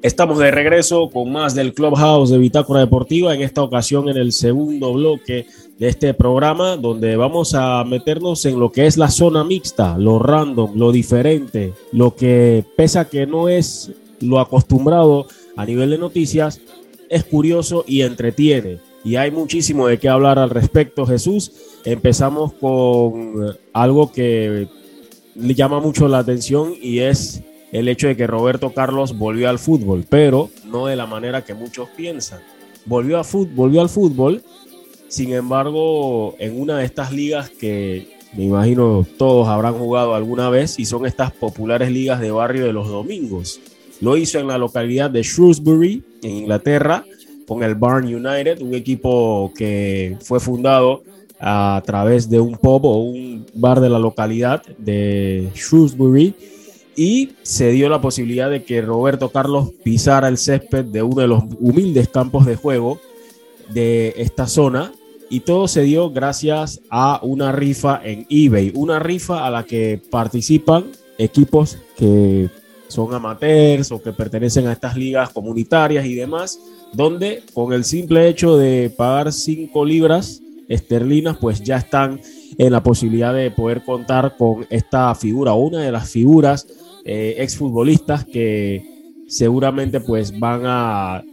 Estamos de regreso con más del Clubhouse de Bitácora Deportiva, en esta ocasión en el segundo bloque de este programa, donde vamos a meternos en lo que es la zona mixta, lo random, lo diferente, lo que pesa que no es lo acostumbrado a nivel de noticias, es curioso y entretiene. Y hay muchísimo de qué hablar al respecto, Jesús. Empezamos con algo que le llama mucho la atención y es el hecho de que Roberto Carlos volvió al fútbol, pero no de la manera que muchos piensan. Volvió, al fútbol, sin embargo, en una de estas ligas que me imagino todos habrán jugado alguna vez y son estas populares ligas de barrio de los domingos. Lo hizo en la localidad de Shrewsbury, en Inglaterra, con el Barn United, un equipo que fue fundado a través de un pub o un bar de la localidad de Shrewsbury y se dio la posibilidad de que Roberto Carlos pisara el césped de uno de los humildes campos de juego de esta zona. Y todo se dio gracias a una rifa en eBay, una rifa a la que participan equipos que son amateurs o que pertenecen a estas ligas comunitarias y demás, donde con el simple hecho de pagar 5 libras esterlinas, pues ya están en la posibilidad de poder contar con esta figura, una de las figuras eh, exfutbolistas que seguramente pues van a,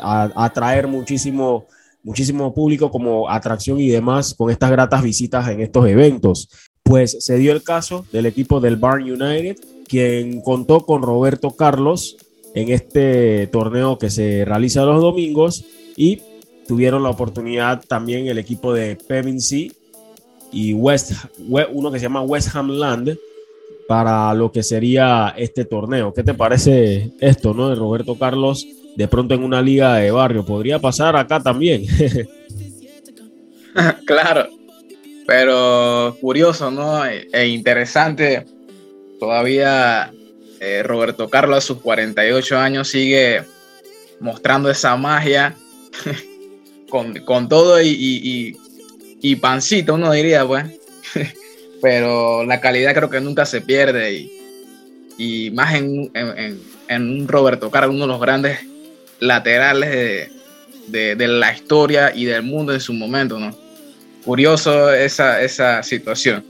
atraer muchísimo, muchísimo público como atracción y demás con estas gratas visitas en estos eventos. Pues se dio el caso del equipo del Barn United, quien contó con Roberto Carlos en este torneo que se realiza los domingos y tuvieron la oportunidad también el equipo de Pevensey y West, uno que se llama West Ham Land, para lo que sería este torneo. ¿Qué te parece esto, no? De Roberto Carlos, de pronto en una liga de barrio. Podría pasar acá también. claro, pero curioso, ¿no? E, e interesante. Todavía eh, Roberto Carlos a sus 48 años sigue mostrando esa magia con, todo y, y, y pancito, uno diría, pues. pero la calidad creo que nunca se pierde y, más en, un Roberto Carlos, uno de los grandes laterales de, la historia y del mundo en su momento, ¿no? Curioso esa, esa situación.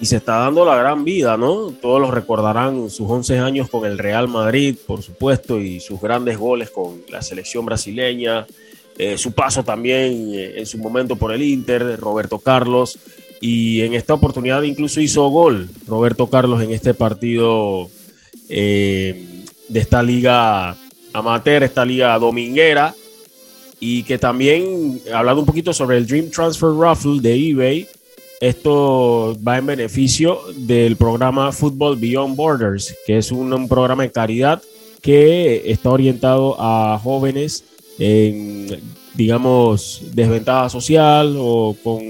Y se está dando la gran vida, ¿no? Todos lo recordarán sus 11 años con el Real Madrid, por supuesto, y sus grandes goles con la selección brasileña, eh, su paso también eh, en su momento por el Inter, Roberto Carlos, y en esta oportunidad incluso hizo gol Roberto Carlos en este partido eh, de esta liga amateur, esta liga dominguera, y que también, hablando un poquito sobre el Dream Transfer Raffle de eBay, esto va en beneficio del programa Football Beyond Borders, que es un, un programa de caridad que está orientado a jóvenes en, digamos, desventaja social o con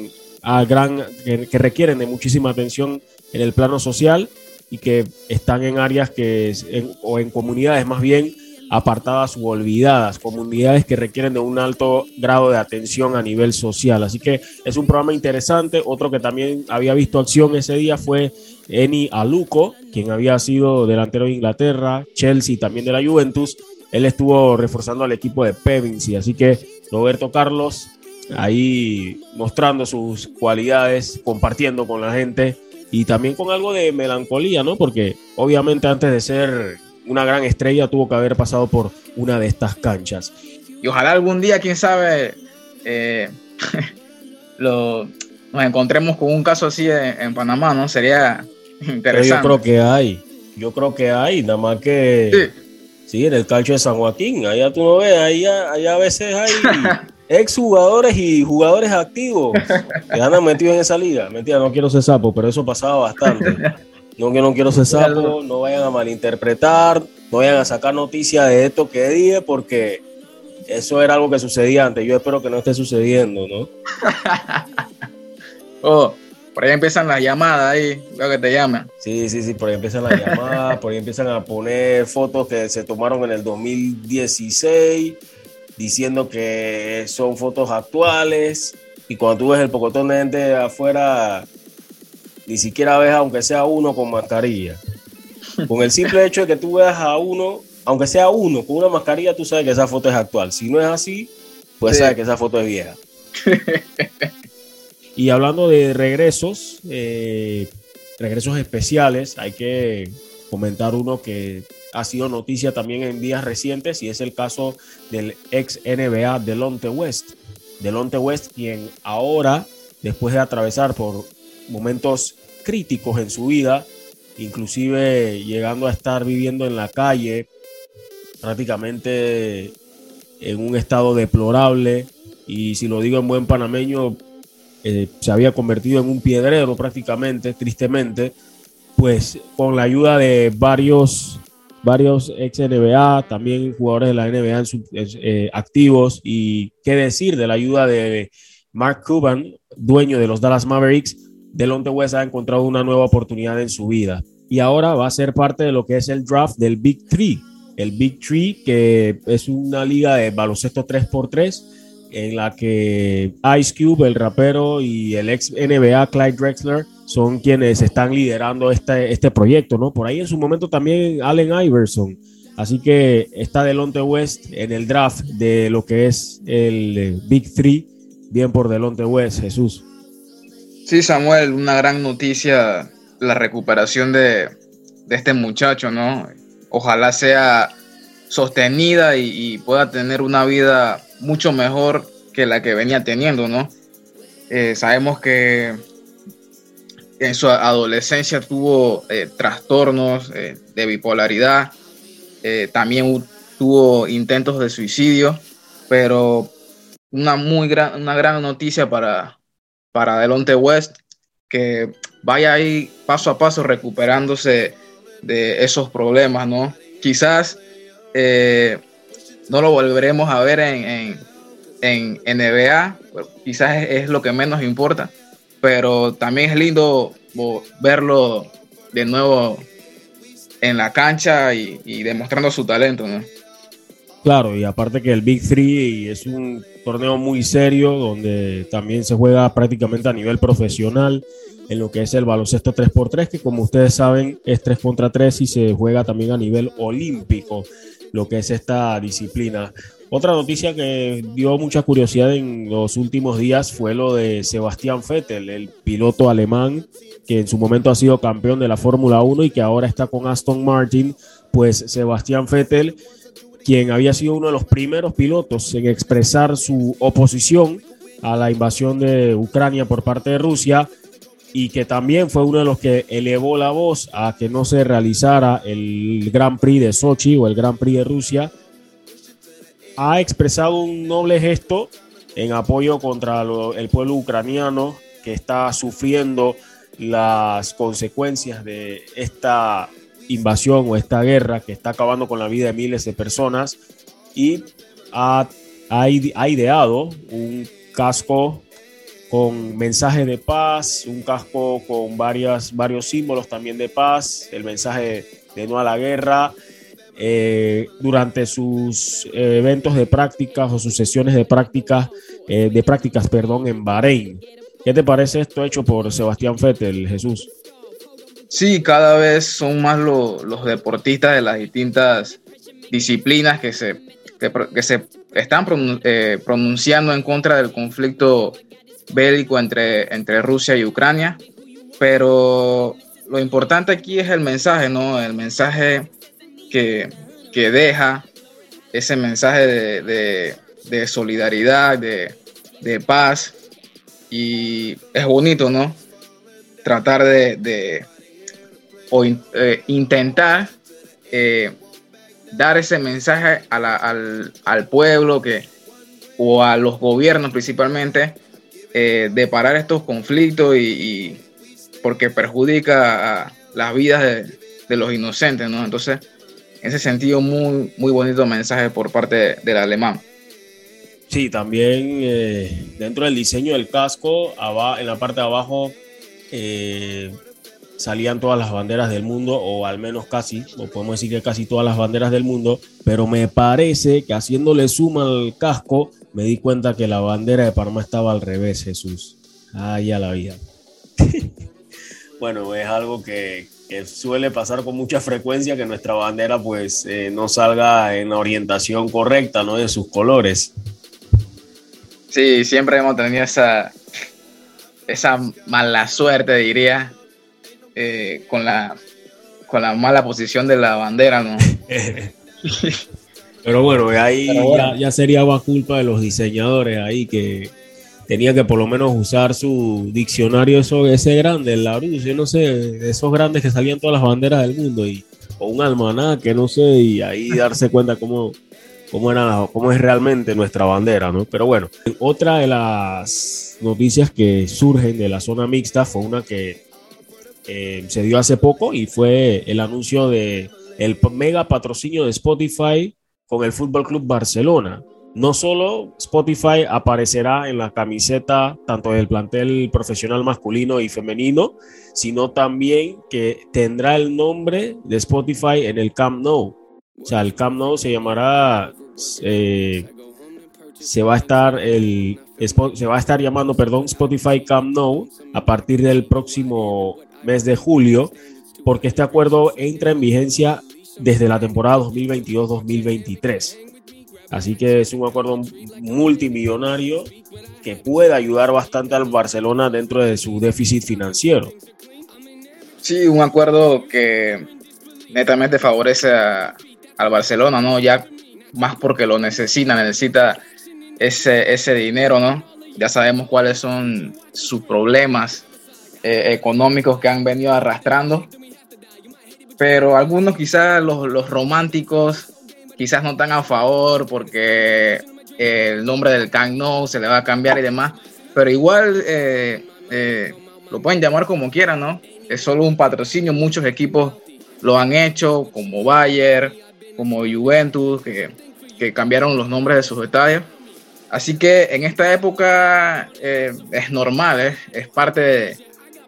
a gran, que, requieren de muchísima atención en el plano social y que están en áreas que, o en comunidades más bien apartadas u olvidadas, comunidades que requieren de un alto grado de atención a nivel social. Así que es un programa interesante. Otro que también había visto acción ese día fue Eni Aluco, quien había sido delantero de Inglaterra, Chelsea también de la Juventus. Él estuvo reforzando al equipo de Pevensey. Así que Roberto Carlos ahí mostrando sus cualidades, compartiendo con la gente y también con algo de melancolía, ¿no? Porque obviamente antes de ser una gran estrella tuvo que haber pasado por una de estas canchas. Y ojalá algún día, quién sabe, eh, lo, nos encontremos con un caso así en, Panamá, ¿no? Sería interesante. yo creo que hay, yo creo que hay, nada más que... Sí. en el calcio de San Joaquín, allá tú no ves, allá, allá a veces hay exjugadores y jugadores activos que andan metidos en esa liga. Mentira, no quiero ser sapo, pero eso pasaba bastante. No que no quiero ser sapo, no vayan a malinterpretar. no vayan a sacar noticia de esto que dije porque eso era algo que sucedía antes. Yo espero que no esté sucediendo, ¿no? oh, por ahí empiezan las llamadas ahí, veo que te llaman. Sí, sí, sí, por ahí empiezan las llamadas, por ahí empiezan a poner fotos que se tomaron en el 2016, diciendo que son fotos actuales. Y cuando tú ves el pocotón de gente afuera, ni siquiera ves aunque sea uno con mascarilla. Con el simple hecho de que tú veas a uno, aunque sea uno con una mascarilla, tú sabes que esa foto es actual. Si no es así, pues sabes que esa foto es vieja. y hablando de regresos, eh, regresos especiales, hay que comentar uno que ha sido noticia también en días recientes y es el caso del ex NBA Delonte West. Delonte West, quien ahora, después de atravesar por momentos críticos en su vida, inclusive llegando a estar viviendo en la calle, prácticamente en un estado deplorable, y si lo digo en buen panameño, eh, se había convertido en un piedrero prácticamente, tristemente, pues con la ayuda de varios, varios ex NBA, también jugadores de la NBA eh, activos, y qué decir de la ayuda de Mark Cuban, dueño de los Dallas Mavericks, Delonte West ha encontrado una nueva oportunidad en su vida y ahora va a ser parte de lo que es el draft del Big Three. El Big Three, que es una liga de baloncesto 3x3 en la que Ice Cube, el rapero, y el ex NBA Clyde Drexler son quienes están liderando este, este proyecto, ¿no? Por ahí en su momento también Allen Iverson. Así que está Delonte West en el draft de lo que es el Big Three. Bien por Delonte West, Jesús. Sí, Samuel, una gran noticia la recuperación de, este muchacho, ¿no? Ojalá sea sostenida y, pueda tener una vida mucho mejor que la que venía teniendo, ¿no? Eh, sabemos que en su adolescencia tuvo eh, trastornos eh, de bipolaridad, también tuvo intentos de suicidio, pero una muy gran, una gran noticia para, para Delonte West, que vaya ahí paso a paso recuperándose de esos problemas, ¿no? Quizás eh, no lo volveremos a ver en, en, NBA, quizás es, lo que menos importa, pero también es lindo verlo de nuevo en la cancha y, demostrando su talento, ¿no? Claro, y aparte que el Big Three es un torneo muy serio donde también se juega prácticamente a nivel profesional en lo que es el baloncesto 3x3, que como ustedes saben es 3 contra 3 y se juega también a nivel olímpico, lo que es esta disciplina. Otra noticia que dio mucha curiosidad en los últimos días fue lo de Sebastián Vettel, el piloto alemán que en su momento ha sido campeón de la Fórmula 1 y que ahora está con Aston Martin. Pues Sebastián Vettel quien había sido uno de los primeros pilotos en expresar su oposición a la invasión de Ucrania por parte de Rusia y que también fue uno de los que elevó la voz a que no se realizara el Gran Prix de Sochi o el Gran Prix de Rusia, ha expresado un noble gesto en apoyo contra el pueblo ucraniano que está sufriendo las consecuencias de esta invasión o esta guerra que está acabando con la vida de miles de personas y ha, ha, ideado un casco con mensaje de paz, un casco con varias, varios símbolos también de paz, el mensaje de no a la guerra. Eh, durante sus eh, eventos de prácticas o sus sesiones de prácticas, eh, de prácticas, perdón, en Bahrein. ¿Qué te parece esto hecho por Sebastián Fettel, Jesús? Sí, cada vez son más los deportistas de las distintas disciplinas que se, que, se están eh, pronunciando en contra del conflicto bélico entre, entre Rusia y Ucrania. Pero lo importante aquí es el mensaje, ¿no? El mensaje que, deja, ese mensaje de, solidaridad, de, paz. Y es bonito, ¿no? Tratar de o eh, intentar eh, dar ese mensaje al, pueblo que, o a los gobiernos principalmente eh, de parar estos conflictos y, porque perjudica las vidas de, los inocentes, ¿no? Entonces en ese sentido, muy, muy bonito mensaje por parte del alemán. Sí, también eh, dentro del diseño del casco, en la parte de abajo eh, salían todas las banderas del mundo, o al menos casi, o podemos decir que casi todas las banderas del mundo, pero me parece que haciéndole suma al casco, me di cuenta que la bandera de Panamá estaba al revés, Jesús. Ay, a la vida. bueno, es algo que, suele pasar con mucha frecuencia, que nuestra bandera pues eh, no salga en la orientación correcta, ¿no? De sus colores. Sí, siempre hemos tenido esa, esa mala suerte, diría, eh, con, la, con la mala posición de la bandera, ¿no? Pero bueno, ahí Ya, sería culpa de los diseñadores ahí que tenían que por lo menos usar su diccionario eso, ese grande, el Larousse, yo no sé, esos grandes que salían todas las banderas del mundo y o un almanaque, no sé, y ahí darse cuenta cómo, cómo, era, cómo es realmente nuestra bandera, ¿no? Pero bueno, otra de las noticias que surgen de la zona mixta fue una que eh, se dio hace poco y fue el anuncio de el mega patrocinio de Spotify con el Fútbol Club Barcelona. No solo Spotify aparecerá en la camiseta tanto del plantel profesional masculino y femenino, sino también que tendrá el nombre de Spotify en el Camp Nou. O sea, el Camp Nou se llamará eh, se va a estar el se va a estar llamando, perdón, Spotify Camp Nou a partir del próximo mes de julio, porque este acuerdo entra en vigencia desde la temporada 2022-2023. Así que es un acuerdo multimillonario que puede ayudar bastante al Barcelona dentro de su déficit financiero. Sí, un acuerdo que netamente favorece al Barcelona, ¿no? Ya más porque lo necesita, necesita ese, ese dinero, ¿no? Ya sabemos cuáles son sus problemas eh, económicos que han venido arrastrando. Pero algunos quizás los, románticos quizás no están a favor porque el nombre del Camp Nou se le va a cambiar y demás. Pero igual eh, eh, lo pueden llamar como quieran, ¿no? Es solo un patrocinio. Muchos equipos lo han hecho, como Bayern, como Juventus, que, que cambiaron los nombres de sus estadios. Así que en esta época eh, es normal, es parte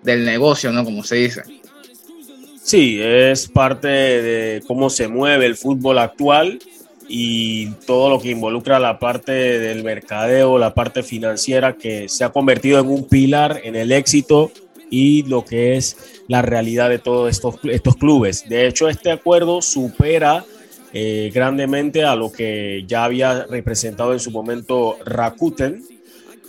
del negocio, ¿no? Como se dice. Sí, es parte de cómo se mueve el fútbol actual y todo lo que involucra la parte del mercadeo, la parte financiera que se ha convertido en un pilar en el éxito y lo que es la realidad de todos estos, estos clubes. De hecho, este acuerdo supera eh, grandemente a lo que ya había representado en su momento Rakuten.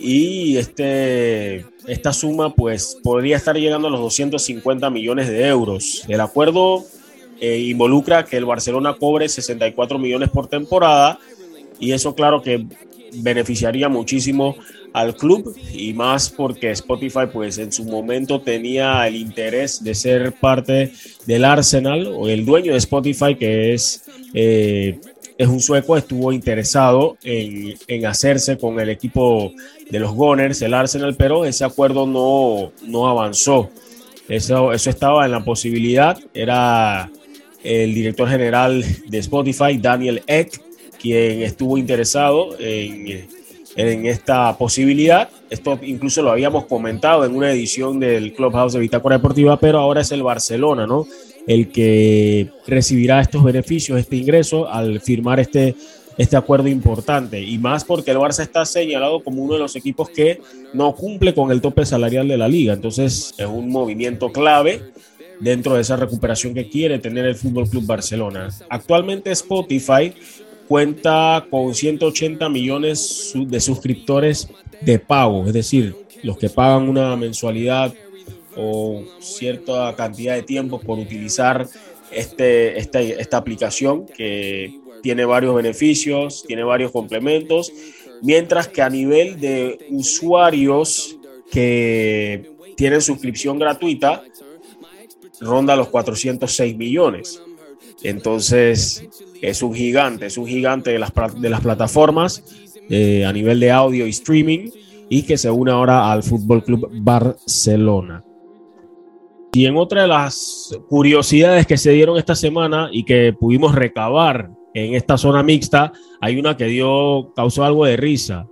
Y este, esta suma pues podría estar llegando a los 250 millones de euros. El acuerdo eh, involucra que el Barcelona cobre 64 millones por temporada y eso claro que beneficiaría muchísimo al club y más porque Spotify pues en su momento tenía el interés de ser parte del Arsenal o el dueño de Spotify que es, eh, es un sueco, estuvo interesado en, en, hacerse con el equipo de los Gunners, el Arsenal, pero ese acuerdo no, no avanzó. Eso, eso estaba en la posibilidad, era el director general de Spotify, Daniel Eck, quien estuvo interesado en en esta posibilidad. Esto incluso lo habíamos comentado en una edición del Clubhouse de Bitácora Deportiva, pero ahora es el Barcelona, ¿no? El que recibirá estos beneficios, este ingreso al firmar este, este acuerdo importante. Y más porque el Barça está señalado como uno de los equipos que no cumple con el tope salarial de la liga. Entonces es un movimiento clave dentro de esa recuperación que quiere tener el Fútbol Club Barcelona. Actualmente Spotify cuenta con 180 millones de suscriptores de pago, es decir, los que pagan una mensualidad o cierta cantidad de tiempo por utilizar este, esta, aplicación que tiene varios beneficios, tiene varios complementos, mientras que a nivel de usuarios que tienen suscripción gratuita, ronda los 406 millones. Entonces, es un gigante, es un gigante de las, de las plataformas eh, a nivel de audio y streaming y que se une ahora al Fútbol Club Barcelona. Y en otra de las curiosidades que se dieron esta semana y que pudimos recabar en esta zona mixta, hay una que dio, causó algo de risa.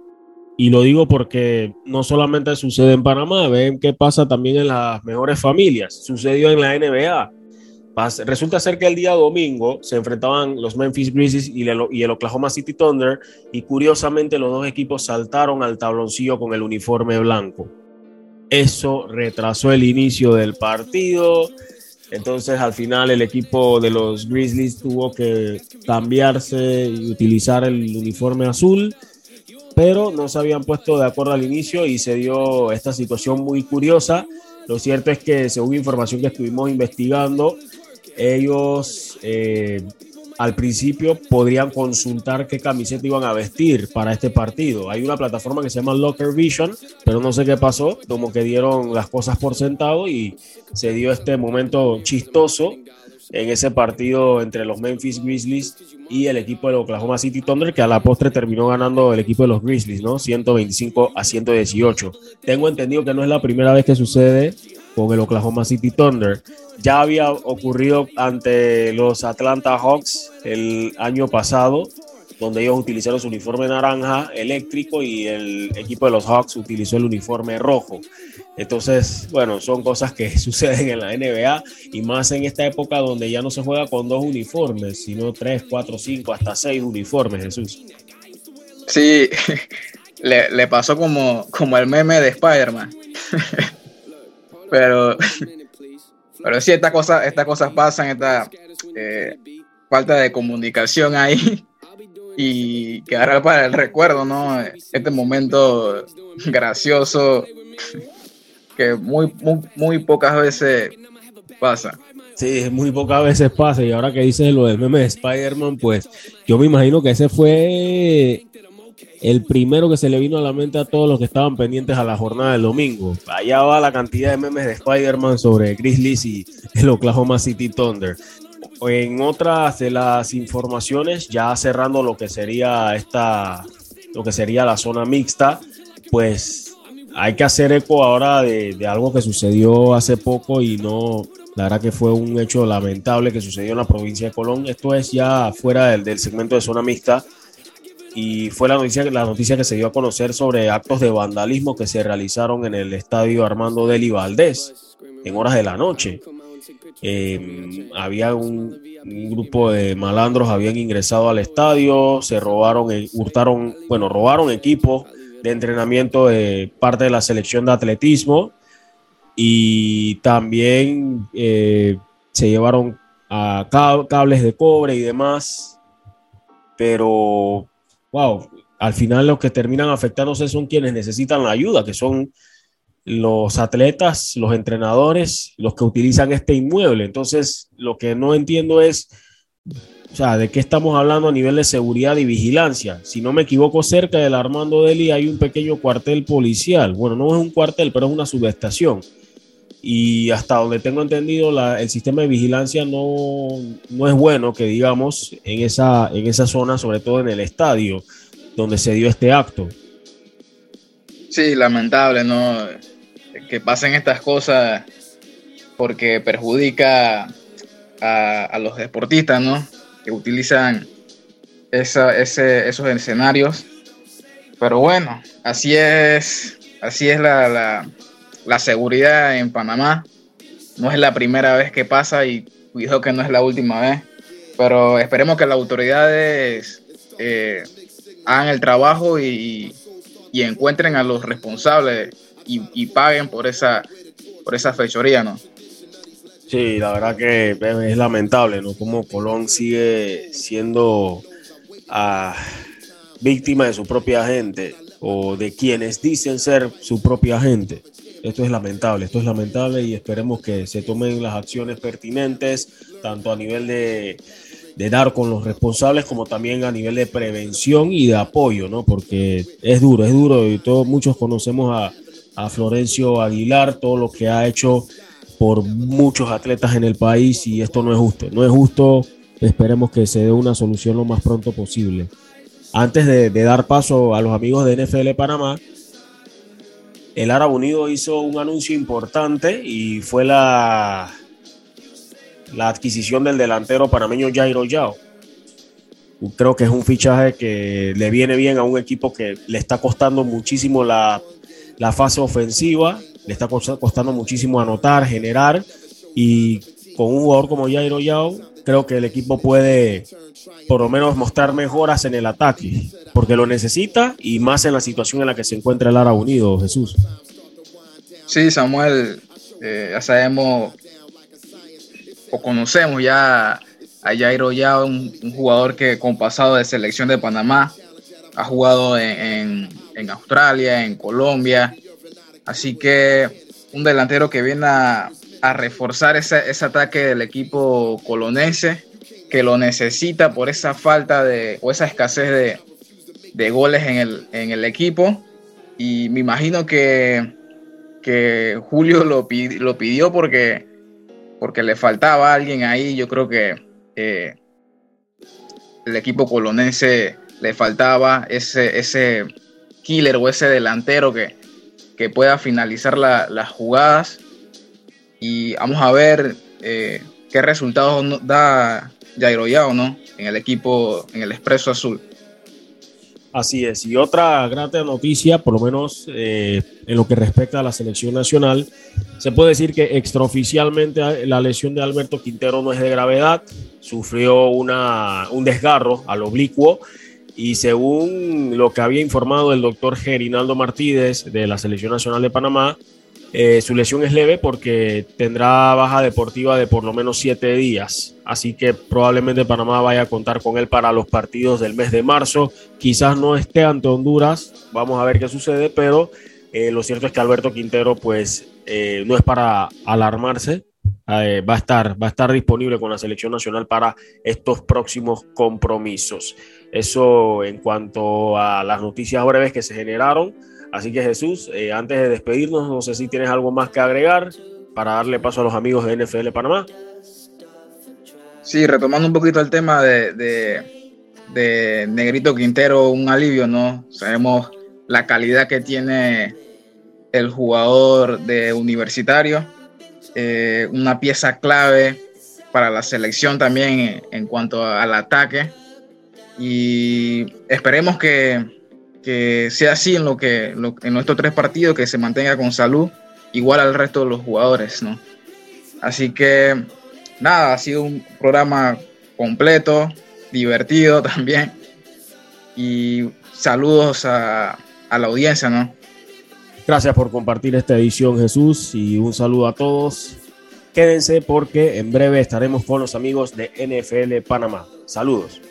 Y lo digo porque no solamente sucede en Panamá, ven qué pasa también en las mejores familias. Sucedió en la NBA. Resulta ser que el día domingo se enfrentaban los Memphis Grizzlies y el, Oklahoma City Thunder y curiosamente los dos equipos saltaron al tabloncillo con el uniforme blanco. Eso retrasó el inicio del partido. Entonces al final el equipo de los Grizzlies tuvo que cambiarse y utilizar el uniforme azul, pero no se habían puesto de acuerdo al inicio y se dio esta situación muy curiosa. Lo cierto es que según información que estuvimos investigando, ellos eh, al principio podrían consultar qué camiseta iban a vestir para este partido. Hay una plataforma que se llama Locker Vision, pero no sé qué pasó, como que dieron las cosas por sentado y se dio este momento chistoso en ese partido entre los Memphis Grizzlies y el equipo de Oklahoma City Thunder, que a la postre terminó ganando el equipo de los Grizzlies, ¿no? 125 a 118. Tengo entendido que no es la primera vez que sucede con el Oklahoma City Thunder. Ya había ocurrido ante los Atlanta Hawks el año pasado, donde ellos utilizaron su uniforme naranja eléctrico y el equipo de los Hawks utilizó el uniforme rojo. Entonces, bueno, son cosas que suceden en la NBA y más en esta época donde ya no se juega con dos uniformes, sino tres, cuatro, cinco, hasta seis uniformes, Jesús. Sí, le, pasó como, como el meme de Spider-Man. Pero, pero sí, estas cosas, estas cosas pasan, esta eh, falta de comunicación ahí. Y quedará para el recuerdo, ¿no? Este momento gracioso que muy, muy, muy pocas veces pasa. Sí, muy pocas veces pasa. Y ahora que dices lo del meme de Spider-Man, pues yo me imagino que ese fue el primero que se le vino a la mente a todos los que estaban pendientes a la jornada del domingo. Allá va la cantidad de memes de Spider-Man sobre Grizzlies y el Oklahoma City Thunder. En otras de las informaciones, ya cerrando lo que sería esta, lo que sería la zona mixta, pues hay que hacer eco ahora de, algo que sucedió hace poco y no, la verdad que fue un hecho lamentable que sucedió en la provincia de Colón. Esto es ya fuera del, del segmento de zona mixta y fue la noticia, la noticia que se dio a conocer sobre actos de vandalismo que se realizaron en el estadio Armando Deli Valdés en horas de la noche. Em, había un, grupo de malandros habían ingresado al estadio, se robaron, eh, hurtaron, bueno, robaron equipos de entrenamiento de parte de la selección de atletismo y también eh, se llevaron a cables de cobre y demás, pero wow, al final los que terminan afectándose son quienes necesitan la ayuda, que son los atletas, los entrenadores, los que utilizan este inmueble. Entonces, lo que no entiendo es, o sea, ¿de qué estamos hablando a nivel de seguridad y vigilancia? Si no me equivoco, cerca del Armando Deli hay un pequeño cuartel policial. Bueno, no es un cuartel, pero es una subestación. Y hasta donde tengo entendido, el sistema de vigilancia no, no es bueno, que digamos, en esa, en esa zona, sobre todo en el estadio donde se dio este acto. Sí, lamentable, ¿no? Que pasen estas cosas porque perjudica a, los deportistas, ¿no? Que utilizan esa, ese, esos escenarios. Pero bueno, así es, así es la, la seguridad en Panamá. No es la primera vez que pasa y cuidado que no es la última vez. Pero esperemos que las autoridades eh, hagan el trabajo y, encuentren a los responsables y, paguen por esa, por esa fechoría, ¿no? Sí, la verdad que es lamentable, ¿no? Como Colón sigue siendo ah, víctima de su propia gente o de quienes dicen ser su propia gente. Esto es lamentable, esto es lamentable y esperemos que se tomen las acciones pertinentes, tanto a nivel de, dar con los responsables como también a nivel de prevención y de apoyo, ¿no? Porque es duro, es duro y todos muchos conocemos a, a Florencio Aguilar, todo lo que ha hecho por muchos atletas en el país y esto no es justo, no es justo, esperemos que se dé una solución lo más pronto posible. Antes de, de dar paso a los amigos de NFL Panamá, el Árabe Unido hizo un anuncio importante y fue la, la adquisición del delantero panameño Jairo Yao. Creo que es un fichaje que le viene bien a un equipo que le está costando muchísimo la, la fase ofensiva, le está costando muchísimo anotar, generar y con un jugador como Jairo Yao, creo que el equipo puede por lo menos mostrar mejoras en el ataque, porque lo necesita y más en la situación en la que se encuentra el Ara Unido, Jesús. Sí, Samuel, eh, ya sabemos o conocemos ya a Jairo ya un, jugador que con pasado de selección de Panamá, ha jugado en, Australia, en Colombia, así que un delantero que viene a, reforzar ese, ese ataque del equipo colonense que lo necesita por esa falta de o esa escasez de, goles en el, en el, equipo. Y me imagino que, que Julio lo, lo pidió porque, porque le faltaba alguien ahí. Yo creo que eh, el equipo colonense le faltaba ese, ese killer o ese delantero que, que pueda finalizar las jugadas. Y vamos a ver eh, qué resultados da Jairo Yao, ¿no? En el equipo, en el Expreso Azul. Así es. Y otra grata noticia, por lo menos eh, en lo que respecta a la selección nacional, se puede decir que extraoficialmente la lesión de Alberto Quintero no es de gravedad, sufrió una, un desgarro al oblicuo y según lo que había informado el doctor Gerinaldo Martínez de la selección nacional de Panamá, eh, su lesión es leve porque tendrá baja deportiva de por lo menos siete días, así que probablemente Panamá vaya a contar con él para los partidos del mes de marzo. Quizás no esté ante Honduras, vamos a ver qué sucede, pero eh, lo cierto es que Alberto Quintero pues eh, no es para alarmarse, va, a estar, va a estar disponible con la selección nacional para estos próximos compromisos. Eso en cuanto a las noticias breves que se generaron. Así que Jesús, eh, antes de despedirnos, no sé si tienes algo más que agregar para darle paso a los amigos de NFL Panamá. Sí, retomando un poquito el tema de, de, Negrito Quintero, un alivio, ¿no? Sabemos la calidad que tiene el jugador de universitario, eh, una pieza clave para la selección también en cuanto al ataque. Y esperemos que, que sea así en lo que en nuestros tres partidos, que se mantenga con salud, igual al resto de los jugadores, ¿no? Así que nada, ha sido un programa completo, divertido también. Y saludos a, a la audiencia, ¿no? Gracias por compartir esta edición, Jesús, y un saludo a todos. Quédense porque en breve estaremos con los amigos de NFL Panamá. Saludos.